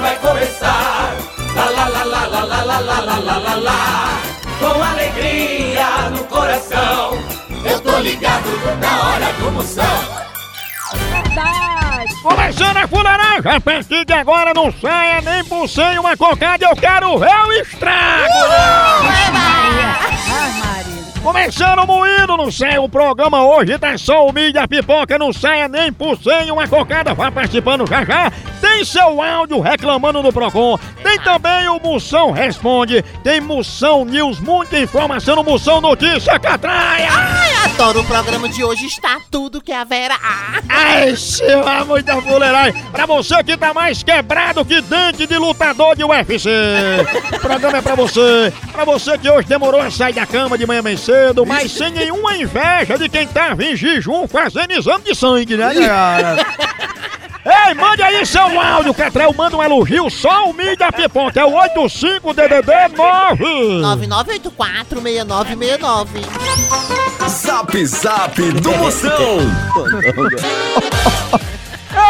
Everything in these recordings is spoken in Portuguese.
vai começar. Lá lá lá lá lá lá lá lá lá lá lá lá. Com alegria no coração, eu tô ligado na hora do Moção. Começando a fuleiragem, a partir de agora não saia nem por sem uma cocada, eu quero ver o estrago! Começando o moído no céu, o programa hoje tá só o mídia pipoca, não saia nem por sem uma cocada, vá participando já já. Tem seu áudio reclamando no Procon, tem também o Moção Responde, tem Moção News, muita informação no Moção Notícia Catraia! Ai, adoro o programa de hoje, está tudo que haverá. Ai, chama muita fuleiragem. Pra você que tá mais quebrado que dente de lutador de UFC. O programa é pra você. Pra você que hoje demorou a sair da cama de manhã bem cedo, mas sem nenhuma inveja de quem tava em jejum fazendo exame de sangue, né, cara? Ei, mande aí seu áudio, Catrel, manda um elogio, só o mídia pipoca, é o 85DDD 9. 99846969. Zap Zap do Moção.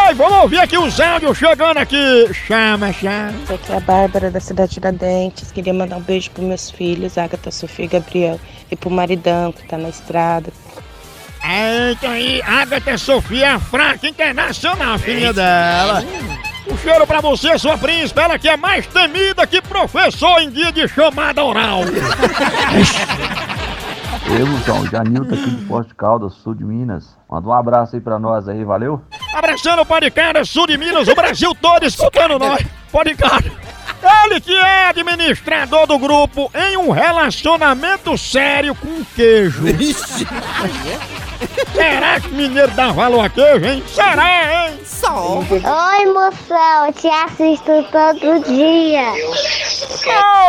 Ei, vamos ouvir aqui os áudios chegando aqui. Chama, chama. Aqui é a Bárbara da cidade de Tiradentes. Queria mandar um beijo pros meus filhos, Agatha, Sofia e Gabriel. E pro maridão que tá na estrada. Eita aí, Agatha Sofia Fraca Internacional, filha dela. Um cheiro pra você, sua príncipe, ela que é mais temida que professor em dia de chamada oral. Eu, João, Janilton aqui de Forte Caldas, sul de Minas. Manda um abraço aí pra nós aí, valeu? Abraçando o Pode sul de Minas, o Brasil todo escutando nós. Pode Ele que é administrador do grupo em um relacionamento sério com queijo. Será que mineiro dá valor a queijo, hein? Será, hein? Só. Oi, moção, eu te assisto todo dia.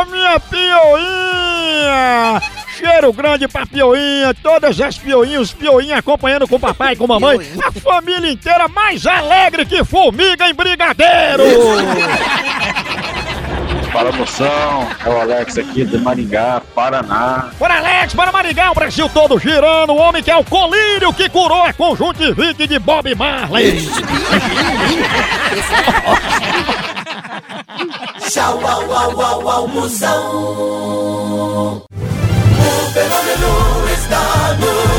Ô, minha pioinha! Cheiro grande pra pioinha, todas as pioinhas, os pioinhas acompanhando com o papai e com a mamãe. A família inteira mais alegre que formiga em brigadeiro! Fala moção, é o Alex aqui de Maringá, Paraná. Bora, Alex, para Maringá, o Brasil todo girando. O homem que é o colírio que curou a conjuntivite de Bob Marley. Tchau, au, au, au, au, Moção. O fenômeno está no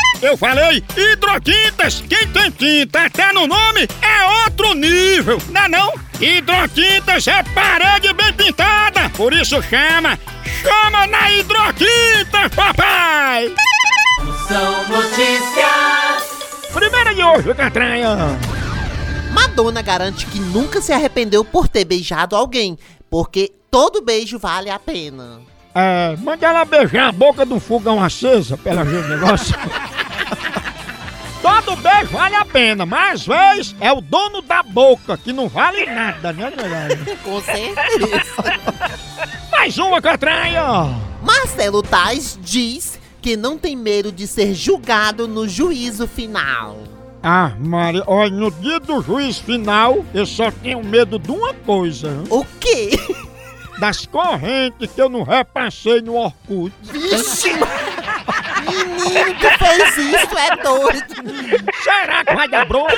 Eu falei hidrotintas. Quem tem tinta até no nome é outro nível, não é não? Hidrotintas é parede bem pintada, por isso chama, chama na hidrotinta, papai! Moção Notícias. Primeira de hoje, Catranha. Madonna garante que nunca se arrependeu por ter beijado alguém, porque todo beijo vale a pena. É, manda ela beijar a boca do fogão acesa pra ela ver o negócio. Todo beijo vale a pena, mas às vezes é o dono da boca que não vale nada, né, galera? Com certeza. Mais uma, Catranha. Marcelo Tais diz que não tem medo de ser julgado no juízo final. Ah, Maria, olha, no dia do juiz final, eu só tenho medo de uma coisa. O quê? das correntes que eu não repassei no Orkut. Vixe! Menino, tu fez isso, é doido! Será que vai dar bronca?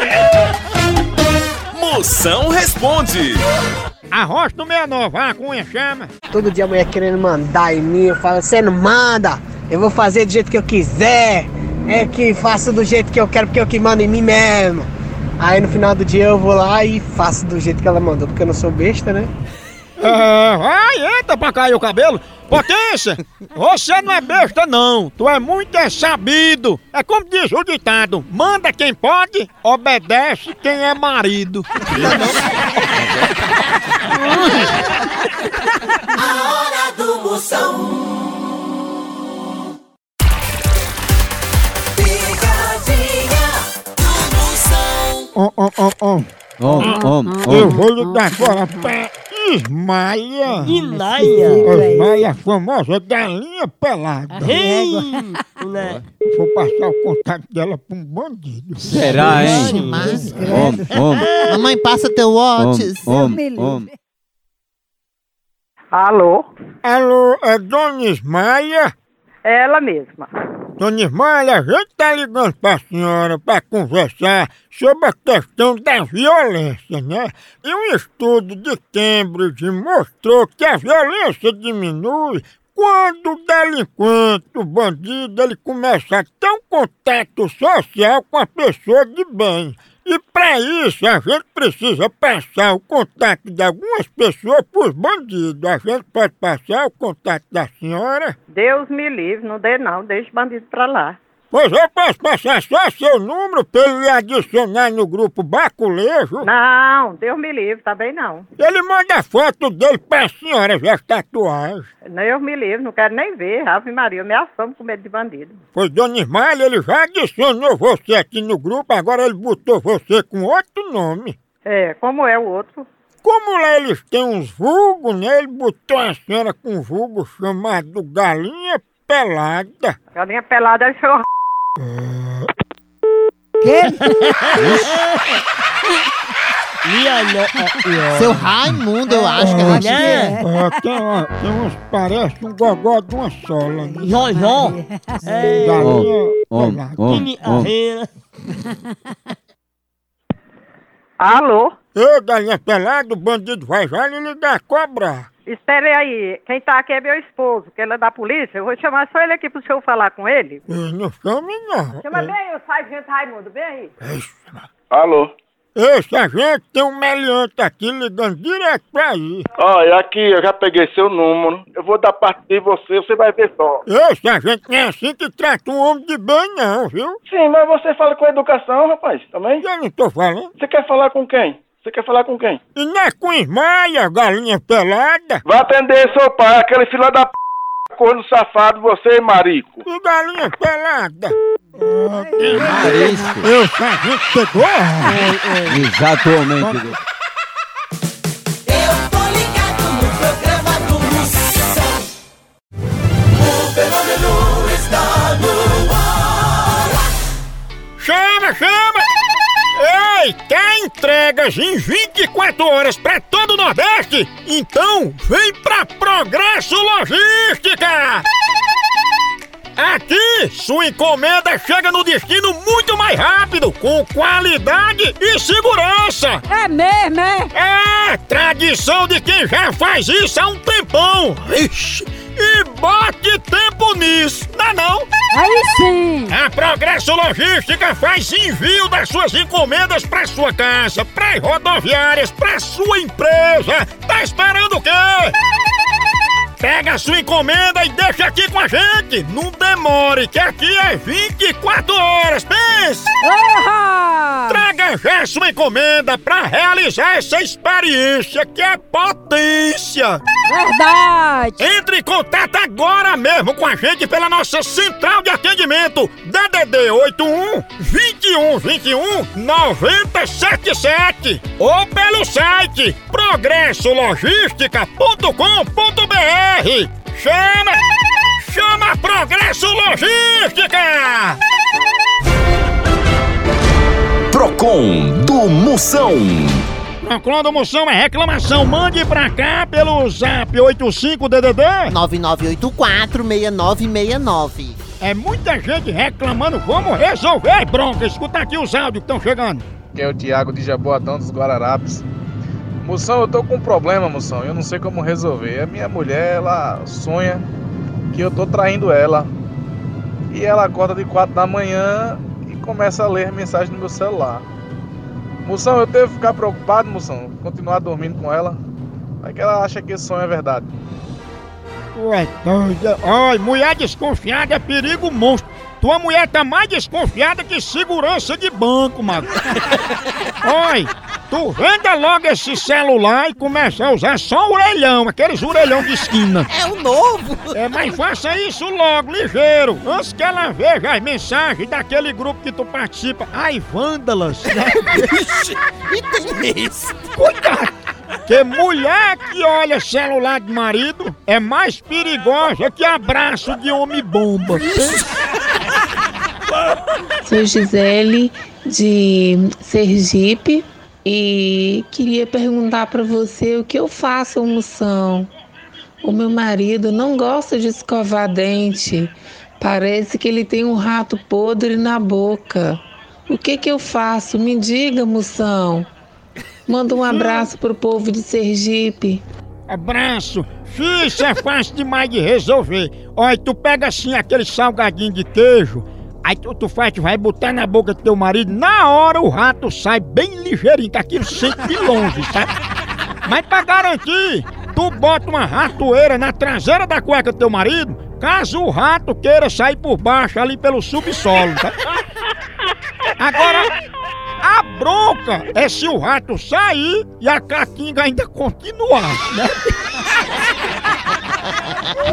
Moção responde. Arroz no 69, a cunha chama. Todo dia a mulher querendo mandar em mim, eu falo, você não manda, eu vou fazer do jeito que eu quiser, é que faço do jeito que eu quero, porque eu que mando em mim mesmo. Aí no final do dia eu vou lá e faço do jeito que ela mandou, porque eu não sou besta, né? É, vai, entra pra cair o cabelo. Potência, você não é besta não, tu é muito é sabido. É como diz o ditado, manda quem pode, obedece quem é marido. A hora do Moção. Picadinha do Moção. Ó, ó, ó, ó. Eu vou ligar agora pra Ismaia. Ismaia. Ismaia, a famosa galinha pelada. Né? Vou passar o contato dela pra um bandido. Será, Vixe, hein? mas... Homem, Mamãe, passa teu homem. Alô? Alô, é Dona Ismaia? Ela mesma. Ismaia, a gente tá ligando pra senhora pra conversar sobre a questão da violência, né? E um estudo de Cambridge mostrou que a violência diminui quando o delinquente, o bandido, ele começa a ter um contato social com a pessoa de bem. E para isso a gente precisa passar o contato de algumas pessoas para os bandidos. A gente pode passar o contato da senhora? Deus me livre, não dê não, deixa o bandido pra lá. Pois eu posso passar só seu número para ele lhe adicionar no grupo Baculejo. Não, Deus me livre, tá bem não. Ele manda foto dele pra senhora ver as tatuagens. Deus me livre, não quero nem ver. Ave Maria, eu me assomo com medo de bandido. Pois, Dona Ismael, ele já adicionou você aqui no grupo, agora ele botou você com outro nome. É, como é o outro? Como lá eles têm uns vulgos, né? Ele botou a senhora com um vulgo chamado Galinha Pelada. Galinha pelada é seu Seu Raimundo, eu acho que a gente Né? É, tem, uma- tem uns, parece um gogó de uma sola, né? Jojó. É. Galinha homem, Tini homem. Arreira. Alô? Ô, Galinha Pelada, o bandido vai já lhe ligar cobrar. Espere aí, quem tá aqui é meu esposo, que ele é da polícia. Eu vou chamar só ele aqui pro senhor falar com ele. Ei, Não chame não. Chama bem aí o sargento Raimundo, bem aí. Alô? Esse agente tem um meliante aqui ligando direto pra aí. Olha, aqui eu já peguei seu número. Eu vou dar parte de você, você vai ver só. Esse agente não é assim que trata um homem de bem não, viu? Sim, mas você fala com educação, rapaz, também? Eu não tô falando. Você quer falar com quem? Você quer falar com quem? E não é com Ismaia, galinha pelada. Vai atender seu pai, aquele filho da p... corno safado, você, marico. E galinha pelada. Marisco. Eu, sargento, pegou? Exatamente. Eu tô ligado no programa do Moção. O fenômeno está no ar. Chama, chama! Entregas em 24 horas pra todo o Nordeste? Então vem pra Progresso Logística! Aqui, sua encomenda chega no destino muito mais rápido, com qualidade e segurança! É mesmo, é? É, tradição de quem já faz isso há um tempão! Ixi, e bote tempo nisso, não é não? Aí sim! A Progresso Logística faz envio das suas encomendas para sua casa, para rodoviárias, para sua empresa. Tá esperando o quê? Pega a sua encomenda e deixa aqui com a gente. Não demore, que aqui é 24 horas. Pense! Aham! Traga já sua encomenda para realizar essa experiência que é potência. Verdade! Entre em contato agora mesmo com a gente pela nossa central de atendimento DDD 81 21 21 977 ou pelo site progressologística.com.br. Chama! Chama Progresso Logística! Procon do Moção. quando moção é reclamação, mande pra cá pelo zap 85DDD. 99846969. É muita gente reclamando, vamos resolver, bronca. Escuta aqui os áudios que estão chegando. que é o Thiago de Jaboatão dos Guararapes. Moção, eu tô com um problema, moção. Eu não sei como resolver. A minha mulher, ela sonha que eu tô traindo ela. E ela acorda de 4 da manhã e começa a ler mensagem no meu celular. Moção, eu devo ficar preocupado, moção, continuar dormindo com ela. Vai que ela acha que esse sonho é verdade. Ué, doida. Ai, mulher desconfiada é perigo monstro. Tua mulher tá mais desconfiada que segurança de banco, mago. Oi, tu venda logo esse celular e começa a usar só o orelhão, aqueles orelhão de esquina. É o novo! É, mas faça isso logo, ligeiro, antes que ela veja as mensagens daquele grupo que tu participa. Ai, vândalas. né? e tem isso. Cuidado! Que mulher que olha celular de marido é mais perigosa que abraço de homem-bomba. Sou Gisele de Sergipe e queria perguntar para você o que eu faço, moção. O meu marido não gosta de escovar dente. Parece que ele tem um rato podre na boca. O que que eu faço? Me diga, moção. Manda um abraço pro povo de Sergipe. Abraço! Fih, Isso é fácil demais de resolver. Olha, tu pega assim aquele salgadinho de queijo, aí tu, tu faz, tu vai botar na boca do teu marido, na hora o rato sai bem ligeirinho, que aquilo sente de longe, sabe? Mas pra garantir, tu bota uma ratoeira na traseira da cueca do teu marido, caso o rato queira sair por baixo ali pelo subsolo, tá? Agora, a bronca é se o rato sair e a caatinga ainda continuar, né?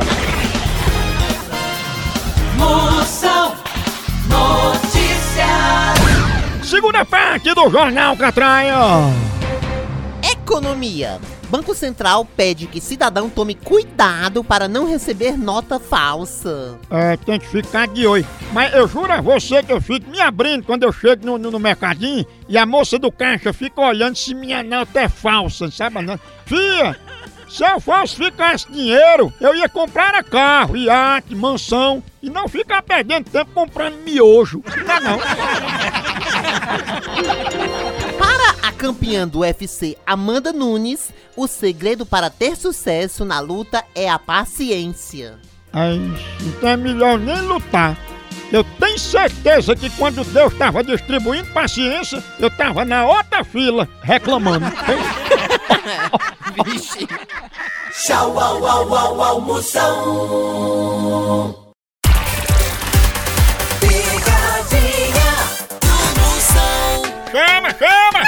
Notícias. Segunda parte do Jornal Catraia. Economia. Banco Central pede que cidadão tome cuidado para não receber nota falsa. É, tem que ficar de olho. Mas eu juro a você que eu fico me abrindo quando eu chego no, no, no mercadinho e a moça do caixa fica olhando se minha nota é falsa, sabe? Não? Fia, se eu falsificasse dinheiro, eu ia comprar carro, iate, mansão e não ficar perdendo tempo comprando miojo. Não é não. Para a campeã do UFC Amanda Nunes, o segredo para ter sucesso na luta é a paciência. Ai, então é melhor nem lutar. Eu tenho certeza que quando Deus estava distribuindo paciência, eu estava na outra fila reclamando. Vixe. Tchau, au, au, au, au, Chama, chama!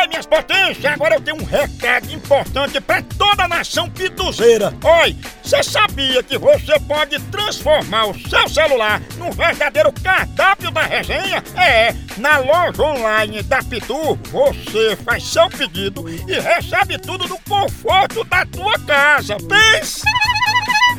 Ei, minhas potências, agora eu tenho um recado importante pra toda a nação pituzeira. Oi, você sabia que você pode transformar o seu celular num verdadeiro cardápio da resenha? É, na loja online da Pitu, você faz seu pedido e recebe tudo no conforto da tua casa. Pensa!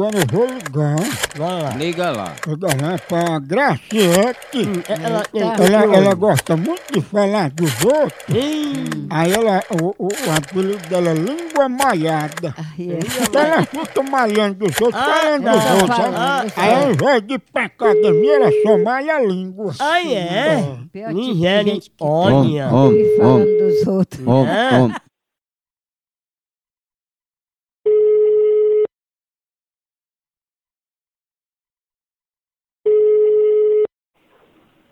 Agora eu vou ligar. Vai lá. Liga lá. Vou ligar pra Graciete. ela ela, tá ela, doida. gosta muito de falar dos outros. Aí ela, o, o, o apelido dela é língua malhada. Então ela fica malhando dos outros, Ah, falando ah, dos outros, falando, sabe? Aí ao invés de ir pra academia, ela só malha a língua. Ah, é? Pior Nigéria, Om, olha. om, dos outros. om, É. om.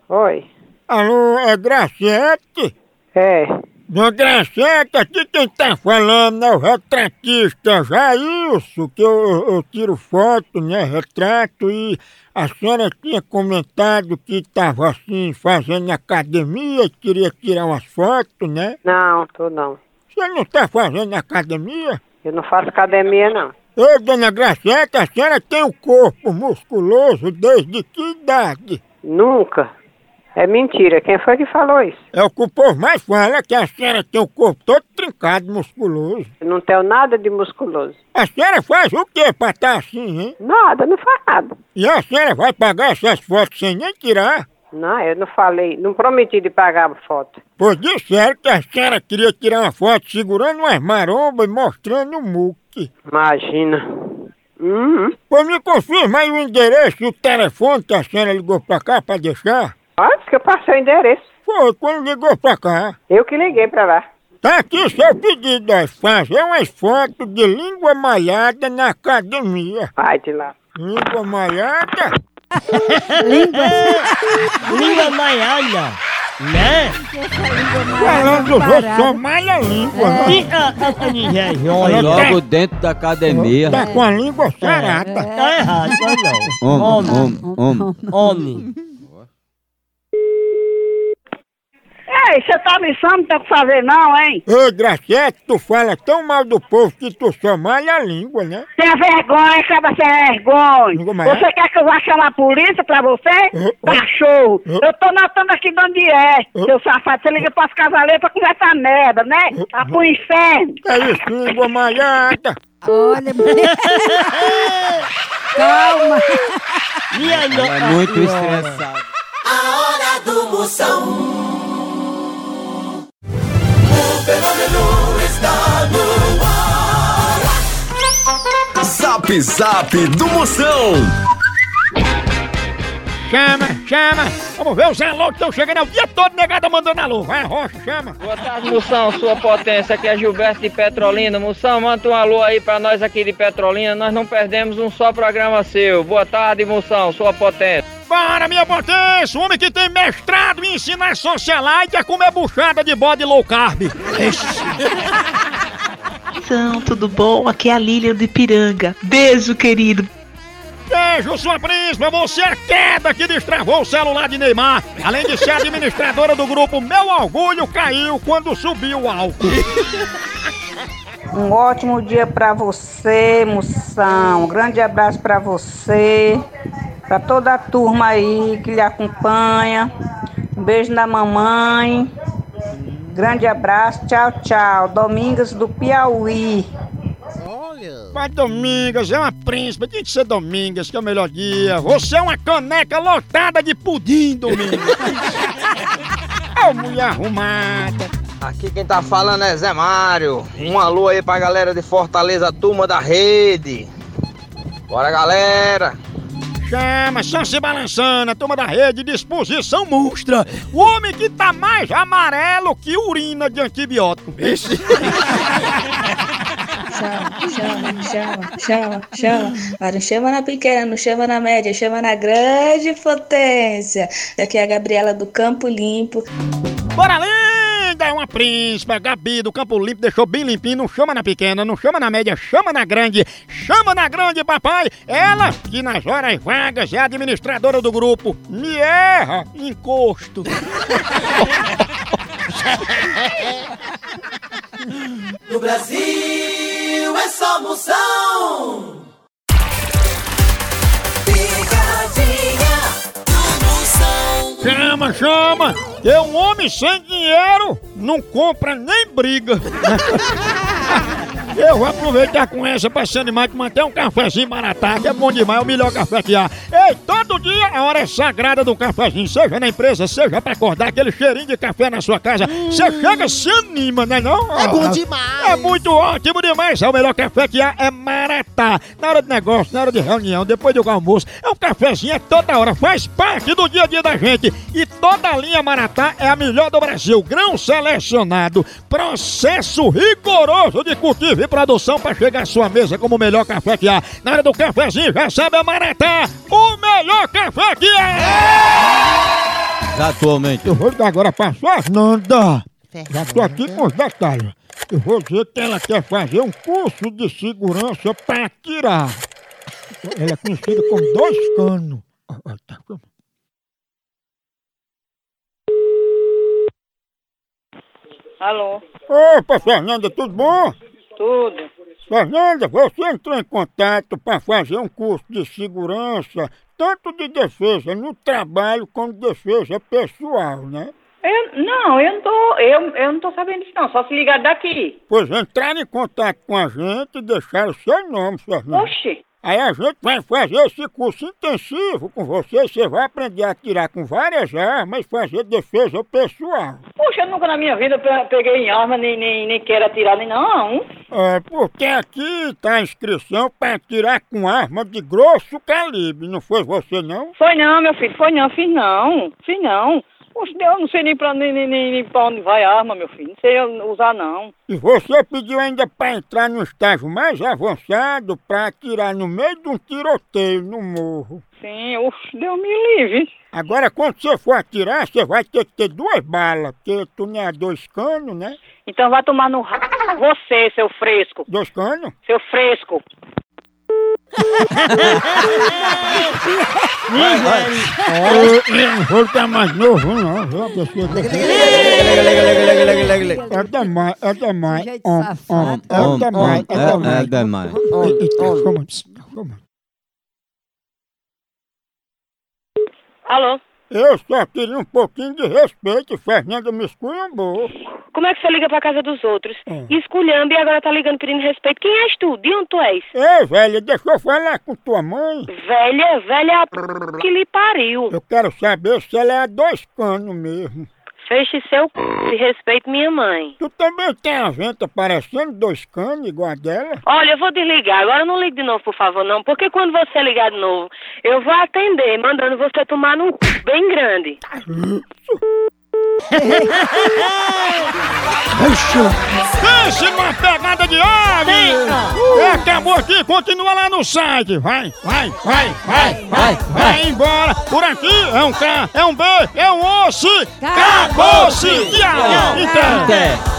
Oi. Alô, é Graciete? É. Dona Graciete, aqui quem tá falando é o retratista Jailson, que eu, eu- tiro foto, né, retrato, e a senhora tinha comentado que tava assim, fazendo academia e queria tirar umas fotos, né? Não, tô não. Você não tá fazendo academia? Eu não faço academia, não. Ô, dona Gracieta, a senhora tem um corpo musculoso desde que idade? Nunca. É mentira. Quem foi que falou isso? É o que o povo mais fala, que a senhora tem o corpo todo trincado, musculoso. Eu não tenho nada de musculoso. A senhora faz o quê pra estar assim, hein? Nada, não faz nada. E a senhora vai pagar essas fotos sem nem tirar? Não, eu não falei, não prometi de pagar a foto. Pois disseram que a senhora queria tirar uma foto segurando umas marombas e mostrando o muque. Imagina. Uhum. Pois me confirma aí o endereço e o telefone que a senhora ligou pra cá pra deixar? Antes que eu passei o endereço. Foi, quando ligou pra cá. Eu que liguei pra lá. Tá aqui seu pedido, ó. Fazer umas fotos de língua malhada na academia. Vai de lá. Língua malhada? Língua. Língua maialha. Né? Falando só malha a língua. né? E a, a, a Nigéria? Ela Logo dentro da academia. Tá com a língua sarada. Tá errado, não. Homem, homem, homem. Homem. Ei, você tá me chamando, não tem o que fazer não, hein? Ô, Graciete, tu fala tão mal do povo que tu só malha a língua, né? Tenha vergonha, acaba sem vergonha. Você quer que eu vá chamar a polícia pra você? Ô. Cachorro. Ô. Eu tô notando aqui de onde é, seu safado. Você liga pras cavaleiros pra conversar merda, né? Tá pro inferno. É isso, língua malhada. Olha, calma. Minha no... É muito estressado. A hora do Moção. O fenômeno está no ar. Zap Zap do Moção. Chama, chama. Vamos ver os alô que estão chegando é o dia todo negada mandando alô. Vai, Rocha, chama. Boa tarde, Moção, sua potência. Aqui é Gilberto de Petrolina. Moção, manda um alô aí pra nós aqui de Petrolina. Nós não perdemos um só programa seu. Boa tarde, Moção, sua potência. Bora, minha potência! O homem que tem mestrado em ensinar socialite a comer buchada de bode low carb. São, tudo bom? Aqui é a Lilian de Piranga. Beijo, querido. Beijo, sua príncipa, você é queda que destravou o celular de Neymar. Além de ser administradora do grupo Meu Orgulho Caiu quando subiu o álcool. Um ótimo dia pra você, moção. Um grande abraço pra você, pra toda a turma aí que lhe acompanha. Um beijo na mamãe. Grande abraço, tchau, tchau. Domingos do Piauí. Vai Domingas, é uma príncipa, tem que ser Domingas, que é o melhor dia. Você é uma caneca lotada de pudim, Domingas. Ô, mulher arrumada. Aqui quem tá falando é Zé Mário. Um alô aí pra galera de Fortaleza, turma da rede. Bora, galera. Chama, só se balançando, a turma da rede, disposição monstra. O homem que tá mais amarelo que urina de antibiótico. Esse. Chama, chama, chama, chama. Mas não chama na pequena, não chama na média, chama na grande potência. Aqui é a Gabriela do Campo Limpo. Bora linda, é uma príncipa, Gabi do Campo Limpo, deixou bem limpinho, não chama na pequena, não chama na média, chama na grande, chama na grande, papai. Ela, que nas horas vagas é administradora do grupo, me erra, encosto. No Brasil é só Moção. Picadinha Moção. Chama, chama! Que um homem sem dinheiro não compra nem briga. Eu vou aproveitar com essa pra se animar que manter um cafezinho maratá, que é bom demais, é o melhor café que há. Ei, todo dia a hora é sagrada do cafezinho, seja na empresa, seja pra acordar aquele cheirinho de café na sua casa. Você chega, se anima, né não? É bom demais. É muito ótimo demais, é o melhor café que há, é maratá. Na hora de negócio, na hora de reunião, depois do almoço, é um cafezinho, é toda hora, faz parte do dia a dia da gente. E toda a linha maratá é a melhor do Brasil, grão selecionado, processo rigoroso de cultivo produção para chegar à sua mesa como o melhor café que há. Na hora do cafezinho, já sabe a Maratá, o melhor café que há! Atualmente. Eu vou ligar agora pra Fernanda. Já tô aqui com os detalhes. Eu vou dizer que ela quer fazer um curso de segurança para atirar. Ela é conhecida como dois canos. Tá. Alô? Opa, Fernanda, tudo bom? Tudo. Fernanda, você entrou em contato para fazer um curso de segurança, tanto de defesa no trabalho como defesa pessoal, né? Eu, não, eu não tô. Eu, eu não tô sabendo disso não, só se ligar daqui. Pois entraram em contato com a gente e deixaram o seu nome, Fernanda. Oxi. Aí a gente vai fazer esse curso intensivo com você, você vai aprender a atirar com várias armas e fazer defesa pessoal. Puxa, eu nunca na minha vida pe- peguei em arma, nem, nem, nem quero atirar, nem não. É, porque aqui tá a inscrição para atirar com arma de grosso calibre, não foi você não? Foi não, meu filho, foi não, fiz não, fiz não. Puxa, eu não sei nem pra, nem, nem, nem, pra onde vai a arma, meu filho, não sei usar não. E você pediu ainda para entrar no estágio mais avançado para atirar no meio de um tiroteio no morro. Sim, ux, Deus me livre. Agora, quando você for atirar, você vai ter que ter duas balas, porque tu não é dois canos, né? Então vai tomar no ra... você, seu fresco. Dois canos? Seu fresco. Eu não vou estar mais novo, não. viu? A pessoa que- É demais, é demais. Om, om, É demais, é demais. É demais. Eita, calma, pss, calma. Alô? Eu só queria um pouquinho de respeito, Fernanda me esculhambou. Como é que você liga pra casa dos outros? Esculhamba e agora tá ligando pedindo respeito. Quem és tu? De onde tu és? Ei, velha, deixa eu falar com tua mãe. Velha, velha p... que lhe pariu. Eu quero saber se ela é dois canos mesmo. Feche seu c... e respeite minha mãe. Tu também tem a venta parecendo dois canos igual a dela? Olha, eu vou desligar. Agora não ligue de novo, por favor, não. Porque quando você ligar de novo, eu vou atender, mandando você tomar num c... bem grande. Pense numa pegada de ave! Uh, acabou aqui, continua lá no site. Vai, vai, vai, vai, vai, vai embora. Por aqui é um K, é um B, é um osso. Acabou-se! Tchau! Então.